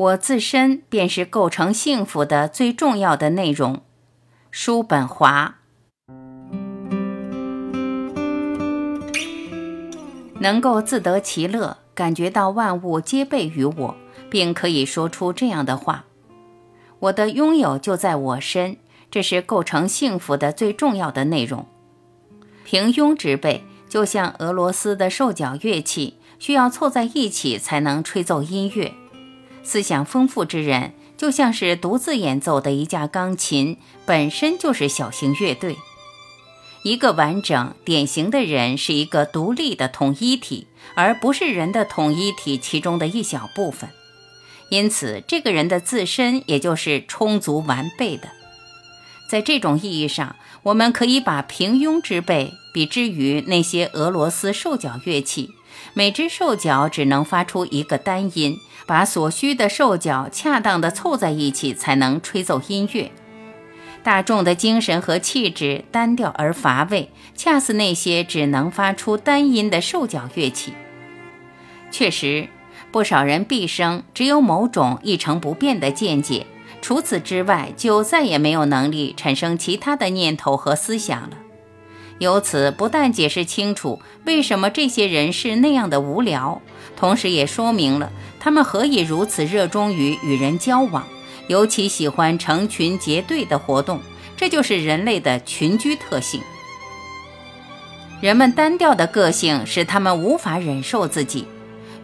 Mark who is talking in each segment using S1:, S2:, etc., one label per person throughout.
S1: 我自身便是构成幸福的最重要的内容。叔本华。能够自得其乐，感觉到万物皆备于我，并可以说出这样的话：我的拥有就在我身，这是构成幸福的最重要的内容。平庸之辈，就像俄罗斯的兽角乐器，需要凑在一起才能吹奏音乐；思想丰富之人，就像是独自演奏的一架钢琴，本身就是小型乐队。一个完整典型的人是一个独立的统一体，而不是人的统一体其中的一小部分。因此，这个人的自身也就是充足完备的。在这种意义上，我们可以把平庸之辈比之于那些俄罗斯兽脚乐器，每只兽脚只能发出一个单音，把所需的兽脚恰当地凑在一起，才能吹奏音乐。大众的精神和气质单调而乏味，恰似那些只能发出单音的兽脚乐器。确实，不少人毕生只有某种一成不变的见解，除此之外，就再也没有能力产生其他的念头和思想了。由此不但解释清楚为什么这些人是那样的无聊，同时也说明了他们何以如此热衷于与人交往。尤其喜欢成群结队的活动，这就是人类的群居特性。人们单调的个性使他们无法忍受自己，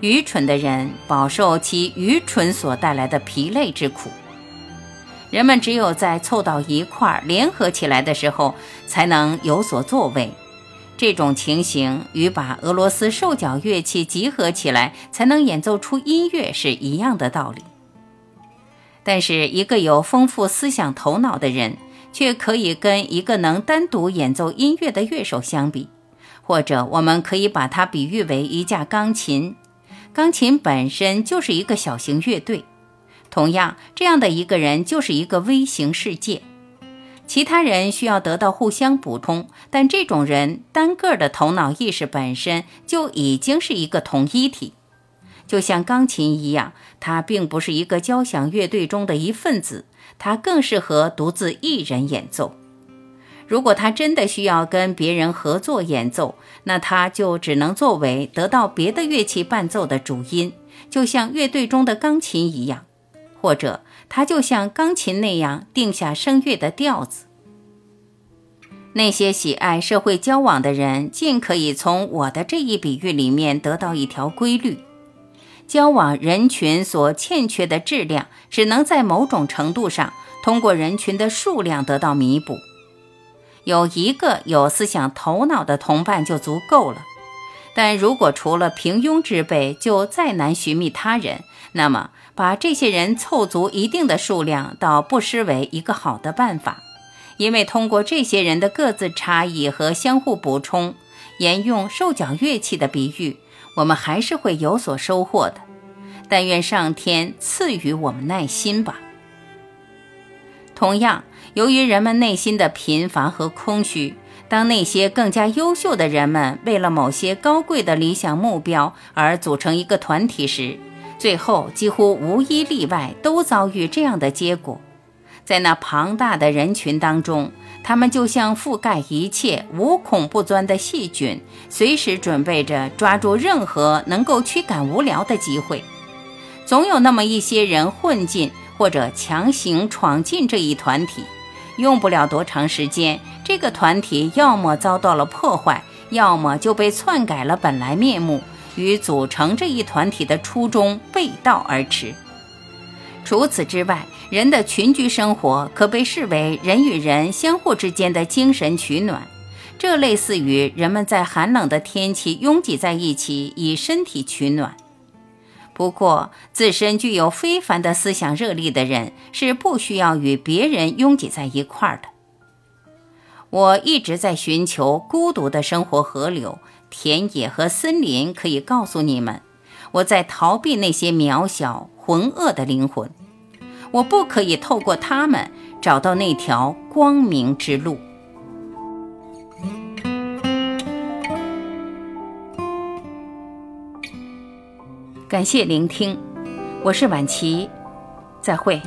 S1: 愚蠢的人饱受其愚蠢所带来的疲累之苦。人们只有在凑到一块儿联合起来的时候，才能有所作为。这种情形与把俄罗斯兽脚乐器集合起来才能演奏出音乐是一样的道理。但是，一个有丰富思想头脑的人，却可以跟一个能单独演奏音乐的乐手相比，或者我们可以把它比喻为一架钢琴。钢琴本身就是一个小型乐队，同样，这样的一个人就是一个微型世界。其他人需要得到互相补充，但这种人单个的头脑意识本身就已经是一个统一体。就像钢琴一样，它并不是一个交响乐队中的一份子，它更适合独自一人演奏。如果他真的需要跟别人合作演奏，那他就只能作为得到别的乐器伴奏的主音，就像乐队中的钢琴一样，或者他就像钢琴那样定下声乐的调子。那些喜爱社会交往的人，尽可以从我的这一比喻里面得到一条规律。交往人群所欠缺的质量，只能在某种程度上通过人群的数量得到弥补。有一个有思想头脑的同伴就足够了。但如果除了平庸之辈就再难寻觅他人，那么把这些人凑足一定的数量，倒不失为一个好的办法。因为通过这些人的各自差异和相互补充，沿用兽角乐器的比喻。我们还是会有所收获的，但愿上天赐予我们耐心吧。同样，由于人们内心的贫乏和空虚，当那些更加优秀的人们为了某些高贵的理想目标而组成一个团体时，最后几乎无一例外都遭遇这样的结果。在那庞大的人群当中。他们就像覆盖一切、无孔不钻的细菌，随时准备着抓住任何能够驱赶无聊的机会。总有那么一些人混进或者强行闯进这一团体，用不了多长时间，这个团体要么遭到了破坏，要么就被篡改了本来面目，与组成这一团体的初衷背道而驰。除此之外，人的群居生活可被视为人与人相互之间的精神取暖，这类似于人们在寒冷的天气拥挤在一起以身体取暖。不过，自身具有非凡的思想热力的人是不需要与别人拥挤在一块儿的。我一直在寻求孤独的生活河流、田野和森林，可以告诉你们，我在逃避那些渺小。浑噩的灵魂，我不可以透过他们找到那条光明之路。感谢聆听。我是婉琪再会。